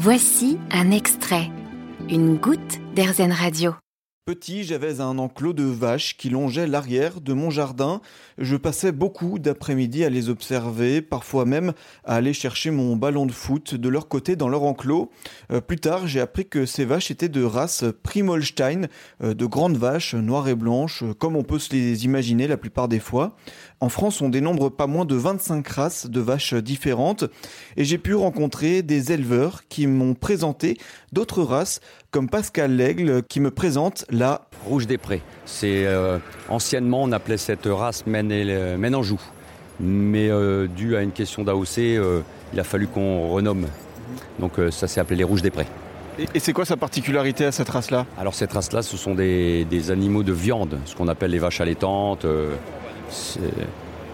Voici un extrait, une goutte d'Airzen Radio. Petit, j'avais un enclos de vaches qui longeait l'arrière de mon jardin. Je passais beaucoup d'après-midi à les observer, parfois même à aller chercher mon ballon de foot de leur côté dans leur enclos. Euh, plus tard, j'ai appris que ces vaches étaient de race Primolstein, euh, de grandes vaches noires et blanches, comme on peut se les imaginer la plupart des fois. En France, on dénombre pas moins de 25 races de vaches différentes et j'ai pu rencontrer des éleveurs qui m'ont présenté d'autres races comme Pascal Lègle qui me présente la Rouge des Prés. C'est euh, anciennement on appelait cette race Ménanjou, mais euh, dû à une question d'AOC, euh, il a fallu qu'on renomme. Donc ça s'est appelé les Rouges des Prés. Et, c'est quoi sa particularité à cette race-là? Alors cette race-là, ce sont des, des, animaux de viande, ce qu'on appelle les vaches allaitantes.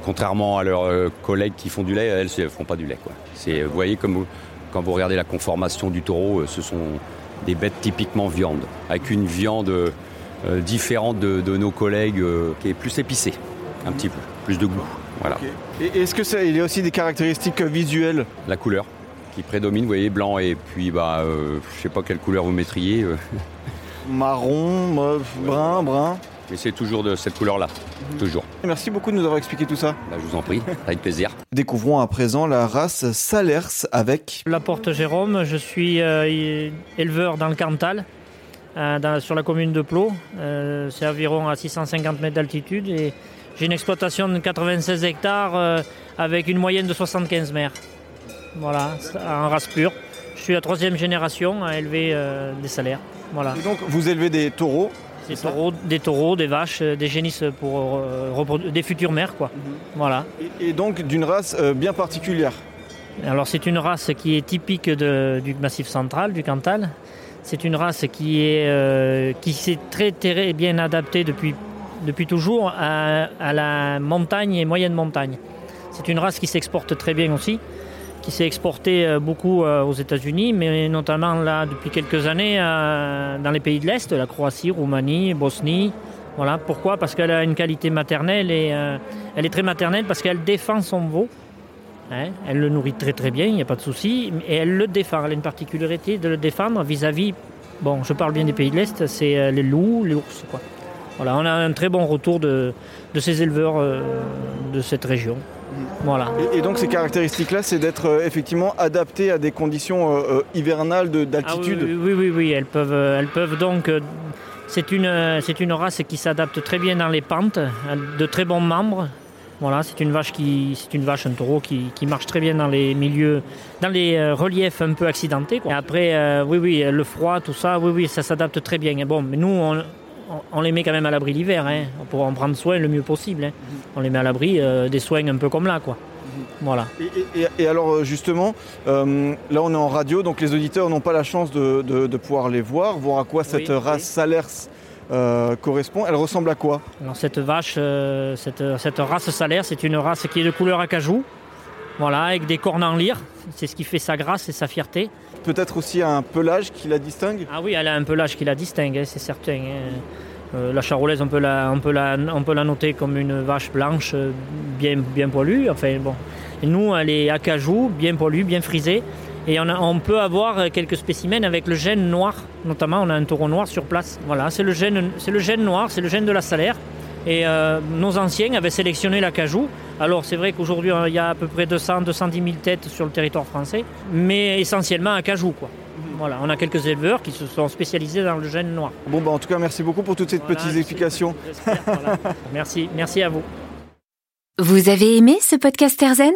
Contrairement à leurs euh, collègues qui font du lait, elles ne font pas du lait. Quoi. Vous voyez, comme quand vous regardez la conformation du taureau, euh, ce sont des bêtes typiquement viande, avec une viande euh, différente de, nos collègues qui est plus épicée, un petit peu, plus de goût. Voilà. Et est-ce que ça, il y a aussi des caractéristiques visuelles? La couleur qui prédomine, vous voyez, blanc et puis bah, euh, je sais pas quelle couleur vous mettriez. Marron, brun, brun. Mais c'est toujours de cette couleur-là. Toujours. Merci beaucoup de nous avoir expliqué tout ça. Bah, je vous en prie, avec plaisir. Découvrons à présent la race Salers avec. La Porte Jérôme, je suis euh, éleveur dans le Cantal, euh, sur la commune de Plot. Euh, c'est environ à 650 mètres d'altitude et j'ai une exploitation de 96 hectares avec une moyenne de 75 mères. Voilà, en race pure. Je suis la troisième génération à élever des salaires. Voilà. Et donc vous élevez des taureaux des taureaux, des taureaux, des vaches, euh, des génisses pour euh, des futures mères, quoi. Mhm. Voilà. Et, donc d'une race euh, bien particulière. Alors c'est une race qui est typique du Massif central, du Cantal. C'est une race qui est qui s'est très, très bien adaptée depuis depuis toujours à, à la montagne et moyenne montagne. C'est une race qui s'exporte très bien aussi qui s'est exporté euh, beaucoup euh, aux États-Unis, mais notamment là depuis quelques années euh, dans les pays de l'Est, la Croatie, Roumanie, Bosnie. Voilà. Pourquoi? Parce qu'elle a une qualité maternelle et elle est très maternelle parce qu'elle défend son veau. Hein? elle le nourrit très très bien, il n'y a pas de souci, et elle le défend. Elle a une particularité de le défendre vis-à-vis, bon, je parle bien des pays de l'Est, c'est les loups, les ours. Quoi. Voilà, on a un très bon retour de, de ces éleveurs de cette région. Voilà. Et, donc ces caractéristiques-là, c'est d'être euh, effectivement adapté à des conditions euh, euh, hivernales d'altitude ah oui, oui, oui, elles peuvent, elles peuvent donc... c'est une, c'est une race qui s'adapte très bien dans les pentes, de très bons membres. Voilà, c'est une vache qui, c'est une vache, un taureau qui, marche très bien dans les milieux, dans les reliefs un peu accidentés. Et après, oui, oui, le froid, tout ça, oui, oui, ça s'adapte très bien. bon, mais nous, on, on les met quand même à l'abri l'hiver, hein, pour en prendre soin le mieux possible. Hein. On les met à l'abri euh, des soins un peu comme là, quoi. Voilà. Et, alors euh, justement, euh, là on est en radio, donc les auditeurs n'ont pas la chance de, pouvoir les voir, voir à quoi cette race Salers correspond. Elle ressemble à quoi? Alors cette vache, cette, cette, race Salers, c'est une race qui est de couleur acajou, voilà, avec des cornes en lyre. C'est ce qui fait sa grâce et sa fierté peut-être aussi un pelage qui la distingue? Ah oui, elle a un pelage qui la distingue, hein, c'est certain. Hein. Euh, la charolaise, on peut la, on, peut la, on peut la noter comme une vache blanche euh, bien, bien poilue. Enfin, bon. Nous, elle est acajou, bien poilue, bien frisée. Et on, on, peut avoir quelques spécimens avec le gène noir. Notamment, on a un taureau noir sur place. Voilà, c'est le gène, c'est le gène noir, c'est le gène de la salaire. Et euh, nos anciens avaient sélectionné l'acajou. Alors c'est vrai qu'aujourd'hui il y a à peu près 200, 210 000 têtes sur le territoire français, mais essentiellement acajou quoi. Voilà, on a quelques éleveurs qui se sont spécialisés dans le gène noir. Bon bah en tout cas merci beaucoup pour toutes ces petites explications. merci, merci à vous. Vous avez aimé ce podcast Erzen?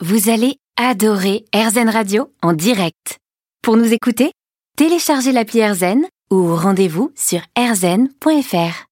Vous allez adorer Erzen Radio en direct. Pour nous écouter, téléchargez l'appli Erzen ou rendez-vous sur erzen.fr.